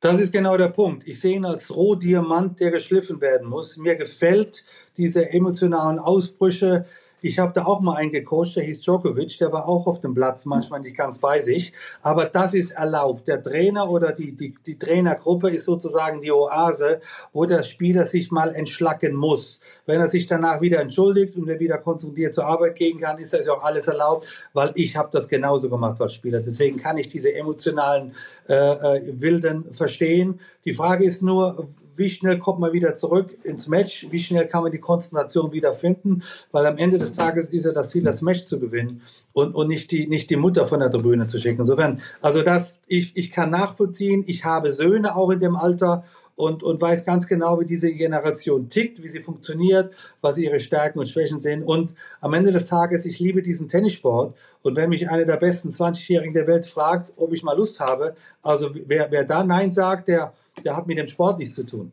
Das ist genau der Punkt. Ich sehe ihn als Rohdiamant, der geschliffen werden muss. Mir gefällt diese emotionalen Ausbrüche, ich habe da auch mal einen gecoacht, der hieß Djokovic, der war auch auf dem Platz, manchmal nicht ganz bei sich. Aber das ist erlaubt. Der Trainer oder die, die, die Trainergruppe ist sozusagen die Oase, wo der Spieler sich mal entschlacken muss. Wenn er sich danach wieder entschuldigt und er wieder konzentriert zur Arbeit gehen kann, ist das ja auch alles erlaubt, weil ich habe das genauso gemacht als Spieler. Deswegen kann ich diese emotionalen äh, äh, Wilden verstehen. Die Frage ist nur, wie schnell kommt man wieder zurück ins Match, wie schnell kann man die Konzentration wieder finden, weil am Ende des Tages ist ja das Ziel, das Match zu gewinnen und, und nicht, die, nicht die Mutter von der Tribüne zu schicken. Insofern, also das, ich, ich kann nachvollziehen, ich habe Söhne auch in dem Alter und, und weiß ganz genau, wie diese Generation tickt, wie sie funktioniert, was ihre Stärken und Schwächen sind. Und am Ende des Tages, ich liebe diesen Tennissport. Und wenn mich einer der besten 20-Jährigen der Welt fragt, ob ich mal Lust habe, also wer, wer da Nein sagt, der, der hat mit dem Sport nichts zu tun.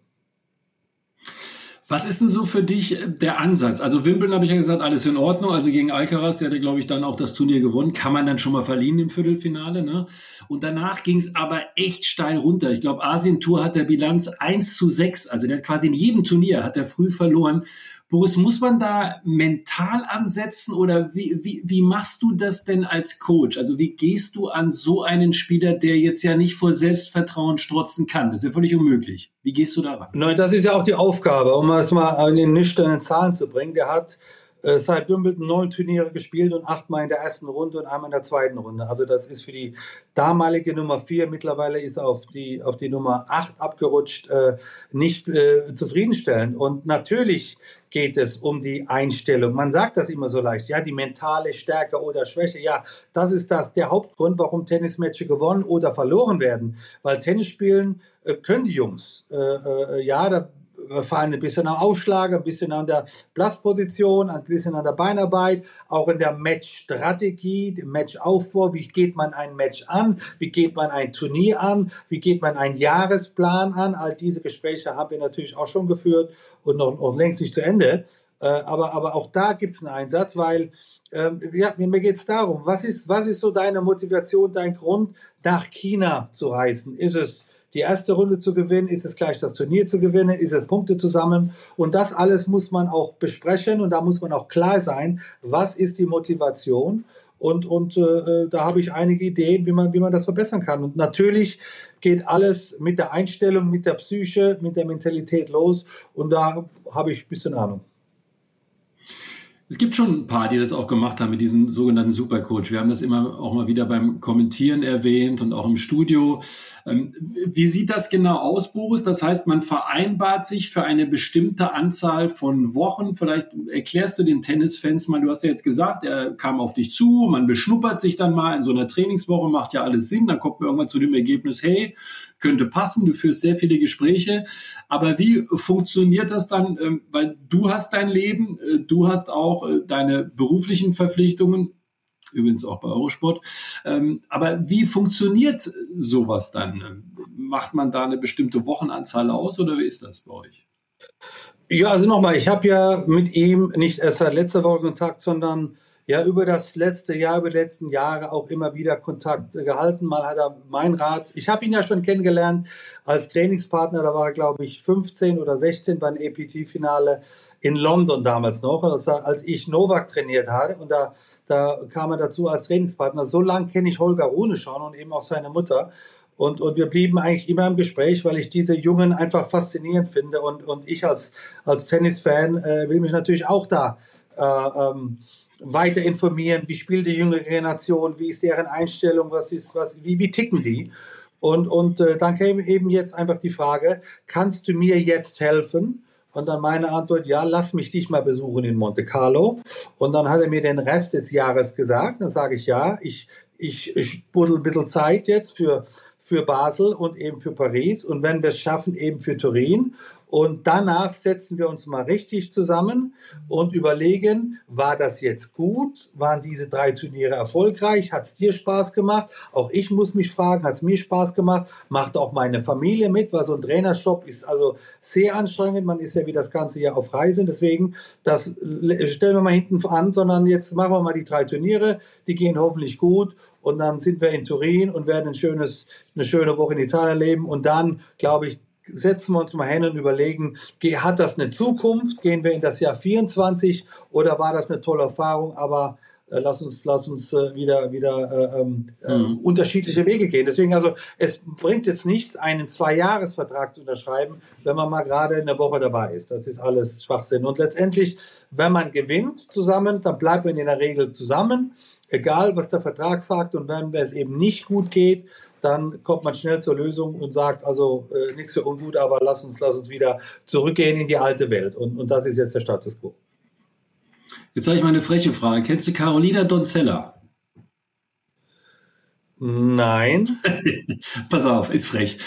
Was ist denn so für dich äh, der Ansatz? Also Wimbledon habe ich ja gesagt, alles in Ordnung. Also gegen Alcaraz, der hat, glaube ich, dann auch das Turnier gewonnen. Kann man dann schon mal verlieren im Viertelfinale. Ne? Und danach ging es aber echt steil runter. Ich glaube, Asien-Tour hat der Bilanz 1 zu 6. Also der hat quasi in jedem Turnier hat er früh verloren. Boris, muss man da mental ansetzen oder wie, wie, wie machst du das denn als Coach? Also wie gehst du an so einen Spieler, der jetzt ja nicht vor Selbstvertrauen strotzen kann? Das ist ja völlig unmöglich. Wie gehst du daran? Nein, das ist ja auch die Aufgabe, um es mal in den nüchternen Zahlen zu bringen. Der hat seit Wimbledon neun Turniere gespielt und achtmal in der ersten Runde und einmal in der zweiten Runde. Also das ist für die damalige Nummer vier, mittlerweile ist auf die, auf die Nummer acht abgerutscht, äh, nicht äh, zufriedenstellend. Und natürlich geht es um die Einstellung. Man sagt das immer so leicht, ja, die mentale Stärke oder Schwäche. Ja, das ist das der Hauptgrund, warum Tennismatches gewonnen oder verloren werden. Weil Tennis spielen äh, können die Jungs. Äh, äh, ja, da wir fallen ein bisschen am Aufschlag, ein bisschen an der Platzposition, ein bisschen an der Beinarbeit, auch in der Matchstrategie, dem Matchaufbau. Wie geht man ein Match an? Wie geht man ein Turnier an? Wie geht man einen Jahresplan an? All diese Gespräche haben wir natürlich auch schon geführt und noch, noch längst nicht zu Ende. Äh, aber, aber auch da gibt es einen Einsatz, weil ähm, ja, mir geht es darum, was ist, was ist so deine Motivation, dein Grund, nach China zu reisen? Ist es die erste Runde zu gewinnen? Ist es gleich das Turnier zu gewinnen? Ist es Punkte zu sammeln? Und das alles muss man auch besprechen und da muss man auch klar sein, was ist die Motivation? Und, und äh, da habe ich einige Ideen, wie man, wie man das verbessern kann. Und natürlich geht alles mit der Einstellung, mit der Psyche, mit der Mentalität los. Und da habe ich ein bisschen Ahnung. Es gibt schon ein paar, die das auch gemacht haben mit diesem sogenannten Supercoach. Wir haben das immer auch mal wieder beim Kommentieren erwähnt und auch im Studio. Ähm, wie sieht das genau aus, Boris? Das heißt, man vereinbart sich für eine bestimmte Anzahl von Wochen. Vielleicht erklärst du den Tennisfans mal, du hast ja jetzt gesagt, er kam auf dich zu, man beschnuppert sich dann mal in so einer Trainingswoche, macht ja alles Sinn, dann kommt man irgendwann zu dem Ergebnis, hey, könnte passen, du führst sehr viele Gespräche. Aber wie funktioniert das dann? Ähm, weil du hast dein Leben, äh, du hast auch äh, deine beruflichen Verpflichtungen, übrigens auch bei Eurosport. Ähm, aber wie funktioniert sowas dann? Macht man da eine bestimmte Wochenanzahl aus oder wie ist das bei euch? Ja, also nochmal, ich habe ja mit ihm nicht erst seit letzter Woche Kontakt, sondern ja über das letzte Jahr, über die letzten Jahre auch immer wieder Kontakt gehalten. Mal hat er mein Rat. Ich habe ihn ja schon kennengelernt als Trainingspartner. Da war er, glaube ich, 15 oder 16 beim APT-Finale in London damals noch, als, als ich Novak trainiert hatte. Und da, da kam er dazu als Trainingspartner. So lange kenne ich Holger Rune schon und eben auch seine Mutter. Und, und wir blieben eigentlich immer im Gespräch, weil ich diese Jungen einfach faszinierend finde. Und, und ich als, als Tennisfan äh, will mich natürlich auch da äh, ähm, weiter informieren, wie spielt die jüngere Generation, wie ist deren Einstellung, was ist, was, wie, wie ticken die? Und, und äh, dann käme eben jetzt einfach die Frage, kannst du mir jetzt helfen? Und dann meine Antwort, ja, lass mich dich mal besuchen in Monte Carlo. Und dann hat er mir den Rest des Jahres gesagt. Dann sage ich, ja, ich, ich, ich buddel ein bisschen Zeit jetzt für, für Basel und eben für Paris. Und wenn wir es schaffen, eben für Turin. Und danach setzen wir uns mal richtig zusammen und überlegen, war das jetzt gut? Waren diese drei Turniere erfolgreich? Hat es dir Spaß gemacht? Auch ich muss mich fragen, hat es mir Spaß gemacht? Macht auch meine Familie mit, weil so ein Trainershop ist also sehr anstrengend. Man ist ja wie das ganze Jahr auf Reisen. Deswegen, das stellen wir mal hinten an, sondern jetzt machen wir mal die drei Turniere. Die gehen hoffentlich gut. Und dann sind wir in Turin und werden ein schönes, eine schöne Woche in Italien leben. Und dann, glaube ich, setzen wir uns mal hin und überlegen, hat das eine Zukunft? Gehen wir in das Jahr 24 oder war das eine tolle Erfahrung? Aber äh, lass uns, lass uns äh, wieder, wieder äh, ähm, äh, mhm. unterschiedliche Wege gehen. Deswegen also, es bringt jetzt nichts, einen Zwei-Jahres-Vertrag zu unterschreiben, wenn man mal gerade eine Woche dabei ist. Das ist alles Schwachsinn. Und letztendlich, wenn man gewinnt zusammen, dann bleibt man in der Regel zusammen, egal was der Vertrag sagt. Und wenn es eben nicht gut geht, dann kommt man schnell zur Lösung und sagt, also äh, nichts für ungut, aber lass uns, lass uns wieder zurückgehen in die alte Welt. Und, und das ist jetzt der Status quo. Jetzt habe ich mal eine freche Frage. Kennst du Carolina Donzella? Nein. Pass auf, ist frech.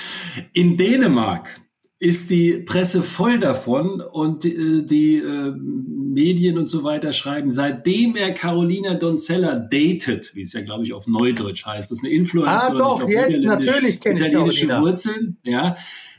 In Dänemark ist die Presse voll davon und äh, die äh, Medien und so weiter schreiben, seitdem er Carolina Donzella datet, wie es ja glaube ich auf Neudeutsch heißt, das ist eine Influencerin. Ah doch, jetzt natürlich kenne ich italienische. Wurzeln, ja.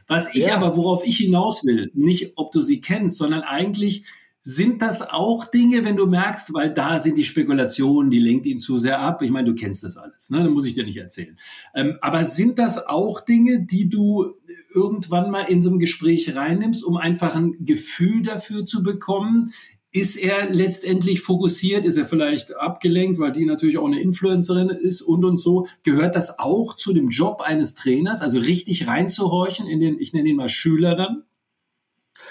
Was ich ja. aber, worauf ich hinaus will, nicht ob du sie kennst, sondern eigentlich sind das auch Dinge, wenn du merkst, weil da sind die Spekulationen, die lenkt ihn zu sehr ab. Ich meine, du kennst das alles, ne? Da muss ich dir nicht erzählen. Ähm, aber sind das auch Dinge, die du irgendwann mal in so ein Gespräch reinnimmst, um einfach ein Gefühl dafür zu bekommen? Ist er letztendlich fokussiert? Ist er vielleicht abgelenkt, weil die natürlich auch eine Influencerin ist und und so? Gehört das auch zu dem Job eines Trainers, also richtig reinzuhorchen in den, ich nenne ihn mal Schüler dann?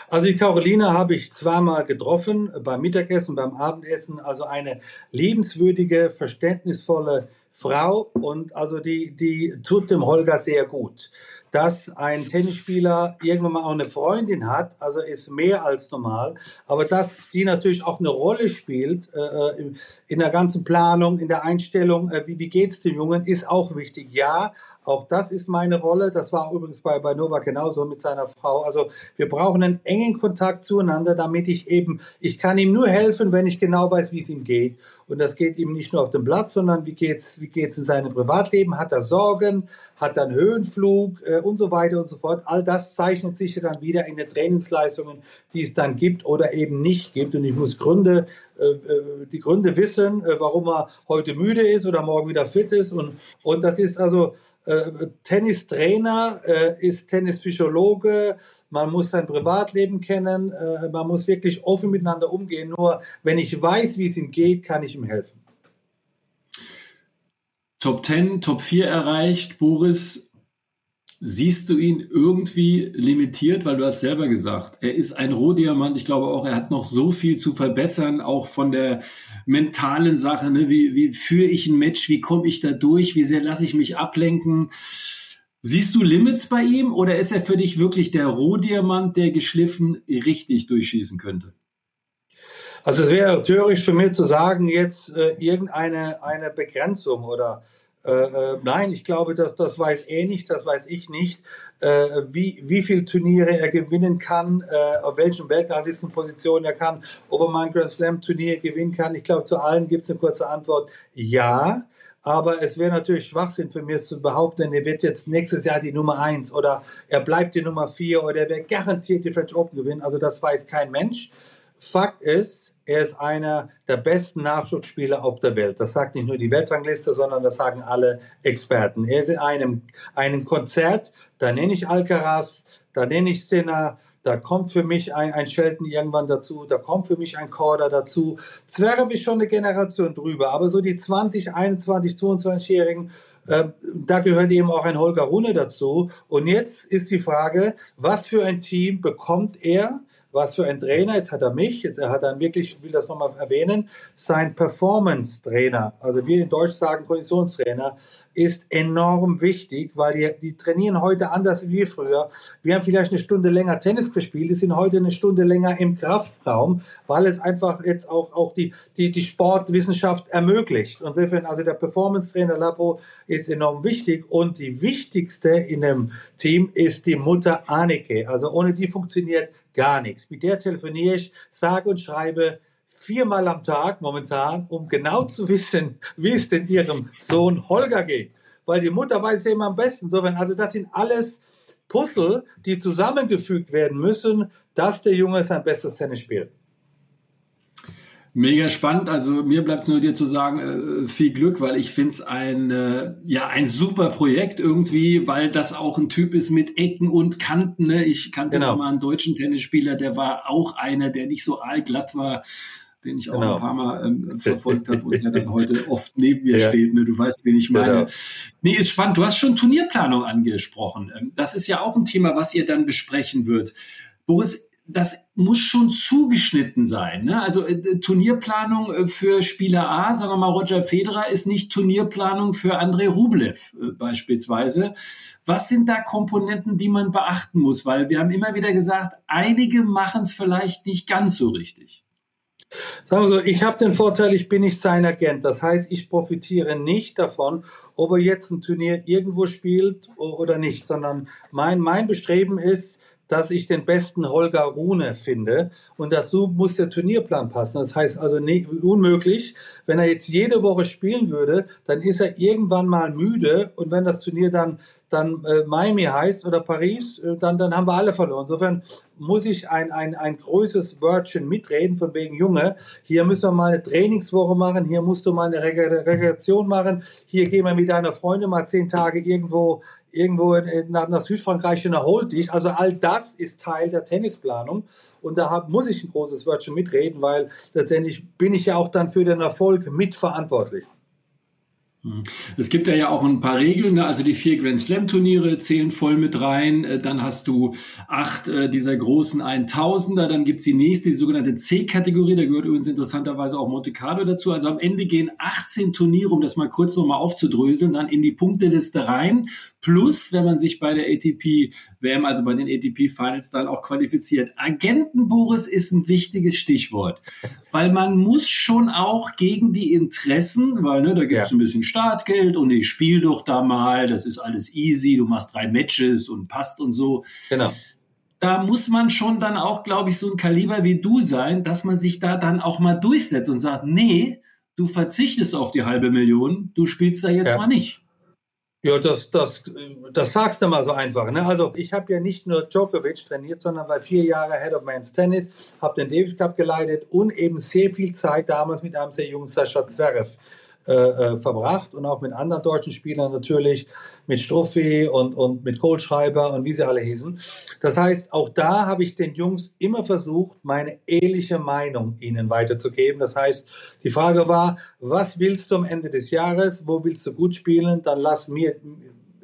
Also die Caroline habe ich zweimal getroffen, beim Mittagessen, beim Abendessen. Also eine liebenswürdige, verständnisvolle Frau und also die, die tut dem Holger sehr gut. Dass ein Tennisspieler irgendwann mal auch eine Freundin hat, also ist mehr als normal. Aber dass die natürlich auch eine Rolle spielt äh, äh in der ganzen Planung, in der Einstellung, äh, wie, wie geht es dem Jungen, ist auch wichtig. Ja, auch das ist meine Rolle. Das war übrigens bei, bei Novak genauso mit seiner Frau. Also wir brauchen einen engen Kontakt zueinander, damit ich eben, ich kann ihm nur helfen, wenn ich genau weiß, wie es ihm geht. Und das geht ihm nicht nur auf dem Platz, sondern wie geht's, wie geht's in seinem Privatleben? Hat er Sorgen? Hat er einen Höhenflug? Äh, und so weiter und so fort. All das zeichnet sich dann wieder in den Trainingsleistungen, die es dann gibt oder eben nicht gibt. Und ich muss Gründe, die Gründe wissen, äh, warum er heute müde ist oder morgen wieder fit ist. Und, und das ist also, äh, Tennistrainer, äh, ist Tennispsychologe, man muss sein Privatleben kennen, äh, man muss wirklich offen miteinander umgehen. Nur wenn ich weiß, wie es ihm geht, kann ich ihm helfen. Top 10, Top 4 erreicht, Boris. Siehst du ihn irgendwie limitiert, weil du hast selber gesagt, er ist ein Rohdiamant. Ich glaube auch, er hat noch so viel zu verbessern, auch von der mentalen Sache. Ne? Wie, wie führe ich ein Match? Wie komme ich da durch? Wie sehr lasse ich mich ablenken? Siehst du Limits bei ihm oder ist er für dich wirklich der Rohdiamant, der geschliffen richtig durchschießen könnte? Also es wäre töricht für mich zu sagen, jetzt äh, irgendeine eine Begrenzung oder äh, äh, nein, ich glaube, dass das weiß er nicht, das weiß ich nicht, äh, wie, wie viele Turniere er gewinnen kann, äh, auf welchen Weltranglistenpositionen er kann, ob er mal ein Grand Slam Turnier gewinnen kann. Ich glaube, zu allen gibt es eine kurze Antwort, ja. Aber es wäre natürlich Schwachsinn für mich zu behaupten, er wird jetzt nächstes Jahr die Nummer 1 oder er bleibt die Nummer 4 oder er wird garantiert die French Open gewinnen. Also das weiß kein Mensch. Fakt ist, er ist einer der besten Nachschussspieler auf der Welt. Das sagt nicht nur die Weltrangliste, sondern das sagen alle Experten. Er ist in einem, einem Konzert, da nenne ich Alcaraz, da nenne ich Sinner, da kommt für mich ein, ein Shelton irgendwann dazu, da kommt für mich ein Korda dazu. Zverev ist schon eine Generation drüber, aber so die 20, 21, 22-Jährigen, äh, da gehört eben auch ein Holger Rune dazu. Und jetzt ist die Frage, was für ein Team bekommt er? Was für ein Trainer, jetzt hat er mich, jetzt er hat dann wirklich, ich will das nochmal erwähnen, sein Performance-Trainer, also wir in Deutsch sagen Konditionstrainer, ist enorm wichtig, weil die, die trainieren heute anders wie früher. Wir haben vielleicht eine Stunde länger Tennis gespielt, die sind heute eine Stunde länger im Kraftraum, weil es einfach jetzt auch, auch die, die, die Sportwissenschaft ermöglicht. Und insofern, also der Performance-Trainer Labo ist enorm wichtig und die wichtigste in dem Team ist die Mutter Annike. Also ohne die funktioniert gar nichts. Mit der telefoniere ich, sage und schreibe viermal am Tag momentan, um genau zu wissen, wie es denn ihrem Sohn Holger geht. Weil die Mutter weiß ja immer am besten. Insofern, also das sind alles Puzzle, die zusammengefügt werden müssen, dass der Junge sein bestes Tennis spielt. Mega spannend. Also mir bleibt es nur dir zu sagen, äh, viel Glück, weil ich finde es ein, äh, ja, ein super Projekt irgendwie, weil das auch ein Typ ist mit Ecken und Kanten. Ne? Ich kannte genau. mal einen deutschen Tennisspieler, der war auch einer, der nicht so allglatt war den ich auch genau. ein paar Mal ähm, verfolgt habe und der dann heute oft neben mir ja. steht. Ne? Du weißt, wen ich meine. Genau. Nee, ist spannend. Du hast schon Turnierplanung angesprochen. Ähm, das ist ja auch ein Thema, was ihr dann besprechen wird. Boris, das muss schon zugeschnitten sein. Ne? Also äh, Turnierplanung äh, für Spieler A, sagen wir mal Roger Federer, ist nicht Turnierplanung für Andrei Rublev äh, beispielsweise. Was sind da Komponenten, die man beachten muss? Weil wir haben immer wieder gesagt, einige machen es vielleicht nicht ganz so richtig. Sagen wir so, ich habe den Vorteil, ich bin nicht sein Agent. Das heißt, ich profitiere nicht davon, ob er jetzt ein Turnier irgendwo spielt oder nicht, sondern mein, mein Bestreben ist, dass ich den besten Holger Rune finde. Und dazu muss der Turnierplan passen. Das heißt also nee, unmöglich. Wenn er jetzt jede Woche spielen würde, dann ist er irgendwann mal müde. Und wenn das Turnier dann, dann äh, Miami heißt oder Paris, äh, dann, dann haben wir alle verloren. Insofern muss ich ein, ein, ein größeres Wörtchen mitreden, von wegen Junge, hier müssen wir mal eine Trainingswoche machen, hier musst du mal eine Rekreation machen, hier gehen wir mit deiner Freundin mal zehn Tage irgendwo irgendwo in, nach, nach Südfrankreich und erholt dich. Also all das ist Teil der Tennisplanung. Und da hab, muss ich ein großes Wörtchen mitreden, weil letztendlich bin ich ja auch dann für den Erfolg mitverantwortlich. Mhm. Es gibt ja auch ein paar Regeln, ne? also die vier Grand Slam Turniere zählen voll mit rein, äh, dann hast du acht äh, dieser großen 1000er, dann gibt's die nächste, die sogenannte C-Kategorie, da gehört übrigens interessanterweise auch Monte Carlo dazu, also am Ende gehen 18 Turniere, um das mal kurz nochmal aufzudröseln, dann in die Punkteliste rein, plus wenn man sich bei der ATP WM, also bei den ATP Finals dann auch qualifiziert. Agenten, Boris, ist ein wichtiges Stichwort, weil man muss schon auch gegen die Interessen, weil ne, da gibt's ja. ein bisschen Startgeld und ich spiele doch da mal, das ist alles easy, du machst drei Matches und passt und so. Genau. Da muss man schon dann auch, glaube ich, so ein Kaliber wie du sein, dass man sich da dann auch mal durchsetzt und sagt, nee, du verzichtest auf die halbe Million, du spielst da jetzt ja. mal nicht. Ja, das, das, das sagst du mal so einfach. Ne? Also ich habe ja nicht nur Djokovic trainiert, sondern war vier Jahre Head of Men's Tennis, habe den Davis Cup geleitet und eben sehr viel Zeit damals mit einem sehr jungen Sascha Zverev äh, äh, verbracht und auch mit anderen deutschen Spielern natürlich, mit Struffi und, und mit Kohlschreiber und wie sie alle hießen. Das heißt, auch da habe ich den Jungs immer versucht, meine ehrliche Meinung ihnen weiterzugeben. Das heißt, die Frage war, was willst du am Ende des Jahres? Wo willst du gut spielen? Dann lass mir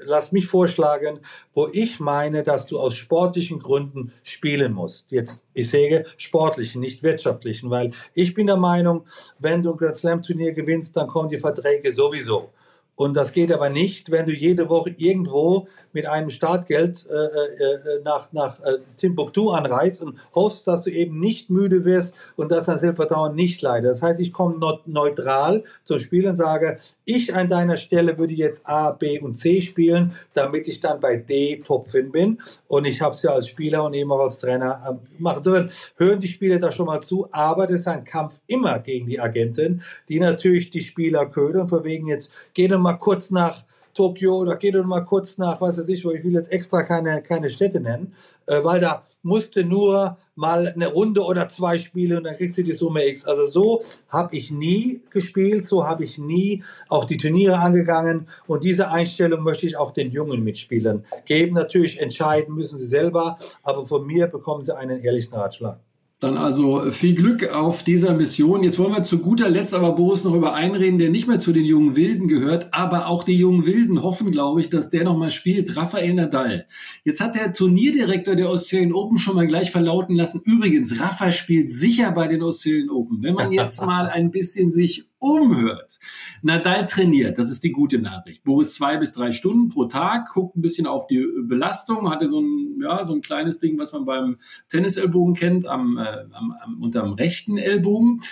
lass mich vorschlagen, wo ich meine, dass du aus sportlichen Gründen spielen musst. Jetzt, ich sage sportlichen, nicht wirtschaftlichen, weil ich bin der Meinung, wenn du ein Grand Slam Turnier gewinnst, dann kommen die Verträge sowieso. Und das geht aber nicht, wenn du jede Woche irgendwo mit einem Startgeld äh, äh, äh, nach, nach äh, Timbuktu anreist und hoffst, dass du eben nicht müde wirst und dass dein Selbstvertrauen nicht leidet. Das heißt, ich komme neutral zum Spiel und sage, ich an deiner Stelle würde jetzt A, B und C spielen, damit ich dann bei D Topfin bin. Und ich habe es ja als Spieler und eben auch als Trainer äh, machen sollen. Hören die Spieler da schon mal zu, aber das ist ein Kampf immer gegen die Agenten, die natürlich die Spieler ködern, von wegen jetzt, geh mal kurz nach Tokio oder geh doch mal kurz nach, was weiß ich, wo ich will jetzt extra keine, keine Städte nennen, äh, weil da musste nur mal eine Runde oder zwei spielen und dann kriegst du die Summe X. Also so habe ich nie gespielt, so habe ich nie auch die Turniere angegangen und diese Einstellung möchte ich auch den jungen Mitspielern geben. Natürlich entscheiden müssen sie selber, aber von mir bekommen sie einen ehrlichen Ratschlag. Dann also viel Glück auf dieser Mission. Jetzt wollen wir zu guter Letzt aber Boris noch über einen reden, der nicht mehr zu den jungen Wilden gehört, aber auch die jungen Wilden hoffen, glaube ich, dass der nochmal spielt. Rafael Nadal. Jetzt hat der Turnierdirektor der Australian Open schon mal gleich verlauten lassen. Übrigens, Rafa spielt sicher bei den Australian Open. Wenn man jetzt mal ein bisschen sich umhört. Nadal trainiert, das ist die gute Nachricht. Boris zwei bis drei Stunden pro Tag, guckt ein bisschen auf die Belastung, hatte so ein, ja, so ein kleines Ding, was man beim Tennisellbogen kennt, am, äh, am, am, unterm rechten Ellbogen.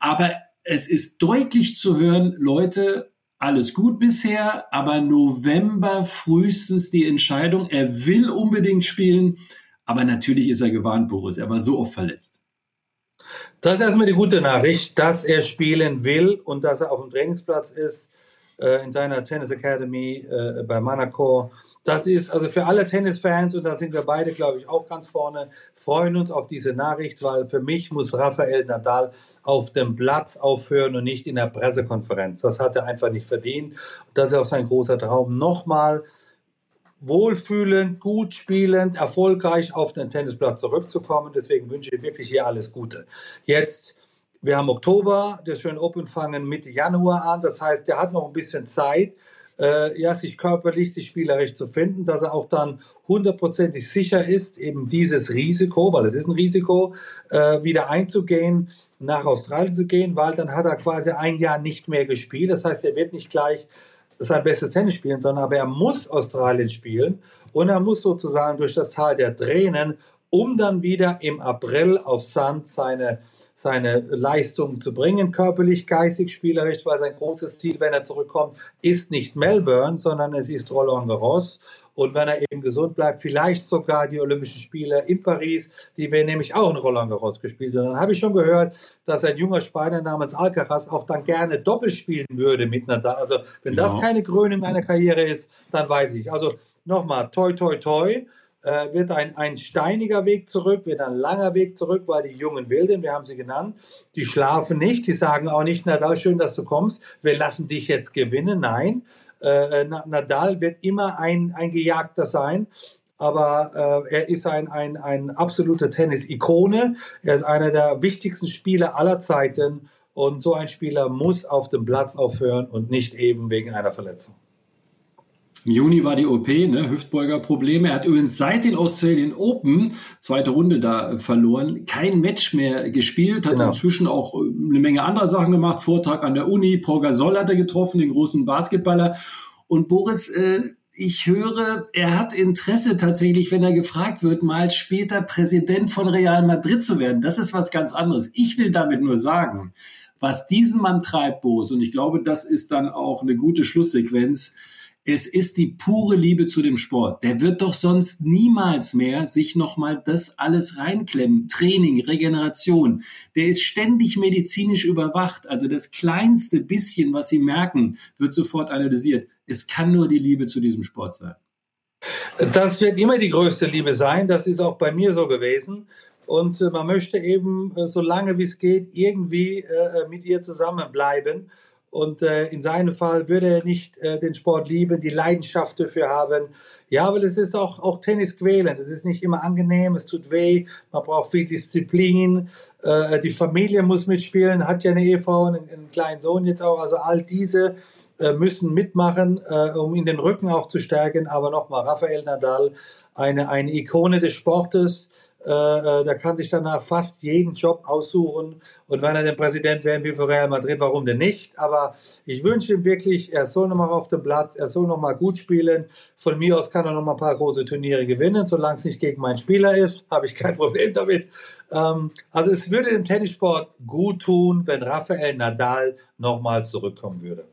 Aber es ist deutlich zu hören, Leute, alles gut bisher, aber November frühestens die Entscheidung. Er will unbedingt spielen, aber natürlich ist er gewarnt, Boris. Er war so oft verletzt. Das ist erstmal die gute Nachricht, dass er spielen will und dass er auf dem Trainingsplatz ist äh, in seiner Tennis Academy äh, bei Monaco. Das ist also für alle Tennisfans und da sind wir beide, glaube ich, auch ganz vorne, freuen uns auf diese Nachricht, weil für mich muss Rafael Nadal auf dem Platz aufhören und nicht in der Pressekonferenz. Das hat er einfach nicht verdient. Das ist auch sein großer Traum. Nochmal wohlfühlend, gut spielend, erfolgreich auf den Tennisplatz zurückzukommen. Deswegen wünsche ich wirklich hier alles Gute. Jetzt, wir haben Oktober, der schöne Open fangen Mitte Januar an. Das heißt, der hat noch ein bisschen Zeit, äh, ja, sich körperlich, sich spielerisch zu finden, dass er auch dann hundertprozentig sicher ist, eben dieses Risiko, weil es ist ein Risiko, äh, wieder einzugehen, nach Australien zu gehen, weil dann hat er quasi ein Jahr nicht mehr gespielt. Das heißt, er wird nicht gleich sein bestes Tennis spielen, sondern aber er muss Australien spielen und er muss sozusagen durch das Tal der Tränen, um dann wieder im April auf Sand seine, seine Leistung zu bringen, körperlich, geistig, spielerisch, weil sein großes Ziel, wenn er zurückkommt, ist nicht Melbourne, sondern es ist Roland Garros. Und wenn er eben gesund bleibt, vielleicht sogar die Olympischen Spiele in Paris, die werden nämlich auch in Roland Garros gespielt. Und dann habe ich schon gehört, dass ein junger Spanier namens Alcaraz auch dann gerne doppelt spielen würde mit Nadal. Also wenn ja. das keine Krönung meiner Karriere ist, dann weiß ich. Also nochmal, toi, toi, toi. Äh, wird ein, ein steiniger Weg zurück, wird ein langer Weg zurück, weil die jungen Wilden, wir haben sie genannt, die schlafen nicht, die sagen auch nicht, Nadal, schön, dass du kommst, wir lassen dich jetzt gewinnen. Nein, äh, Nadal wird immer ein, ein Gejagter sein, aber äh, er ist ein, ein, ein absoluter Tennis-Ikone. Er ist einer der wichtigsten Spieler aller Zeiten und so ein Spieler muss auf dem Platz aufhören und nicht eben wegen einer Verletzung. Im Juni war die OP, ne, Hüftbeugerprobleme. Er hat übrigens seit den Australian Open, zweite Runde da verloren, kein Match mehr gespielt, hat genau. inzwischen auch äh, eine Menge anderer Sachen gemacht, Vortrag an der Uni, Paul Gasol hat er getroffen, den großen Basketballer. Und Boris, äh, ich höre, er hat Interesse tatsächlich, wenn er gefragt wird, mal später Präsident von Real Madrid zu werden. Das ist was ganz anderes. Ich will damit nur sagen, was diesen Mann treibt, Boris, und ich glaube, das ist dann auch eine gute Schlusssequenz, es ist die pure Liebe zu dem Sport. Der wird doch sonst niemals mehr sich nochmal das alles reinklemmen. Training, Regeneration. Der ist ständig medizinisch überwacht. Also das kleinste bisschen, was Sie merken, wird sofort analysiert. Es kann nur die Liebe zu diesem Sport sein. Das wird immer die größte Liebe sein. Das ist auch bei mir so gewesen. Und äh, man möchte eben, äh, so lange wie es geht, irgendwie äh, mit ihr zusammenbleiben. Und äh, in seinem Fall würde er nicht äh, den Sport lieben, die Leidenschaft dafür haben. Ja, weil es ist auch, auch Tennis quälend. Es ist nicht immer angenehm, es tut weh, man braucht viel Disziplin. Äh, die Familie muss mitspielen, hat ja eine Ehefrau, einen, einen kleinen Sohn jetzt auch. Also all diese äh, müssen mitmachen, äh, um in den Rücken auch zu stärken. Aber nochmal, Rafael Nadal, eine, eine Ikone des Sportes, äh, äh, der kann sich danach fast jeden Job aussuchen. Und wenn er den Präsident werden will für Real Madrid, warum denn nicht? Aber ich wünsche ihm wirklich, er soll nochmal auf dem Platz, er soll nochmal gut spielen. Von mir aus kann er nochmal ein paar große Turniere gewinnen. Solange es nicht gegen meinen Spieler ist, habe ich kein Problem damit. Ähm, also es würde dem Tennissport gut tun, wenn Rafael Nadal nochmal zurückkommen würde.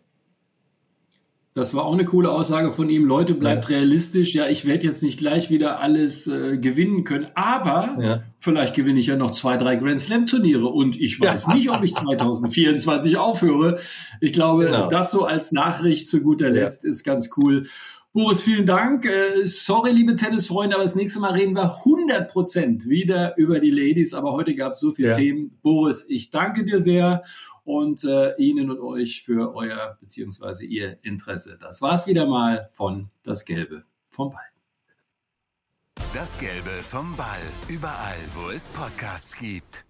Das war auch eine coole Aussage von ihm. Leute, bleibt ja. realistisch. Ja, ich werde jetzt nicht gleich wieder alles äh, gewinnen können, aber ja. vielleicht gewinne ich ja noch zwei, drei Grand Slam Turniere und ich weiß ja. nicht, ob ich 2024 aufhöre. Ich glaube, genau. das so als Nachricht zu guter Letzt ist ganz cool. Boris, vielen Dank. Äh, sorry, liebe Tennisfreunde, aber das nächste Mal reden wir 100 Prozent wieder über die Ladies. Aber heute gab es so viele Themen. Boris, ich danke dir sehr und äh, Ihnen und euch für euer bzw. Ihr Interesse. Das war's wieder mal von Das Gelbe vom Ball. Das Gelbe vom Ball. Überall, wo es Podcasts gibt.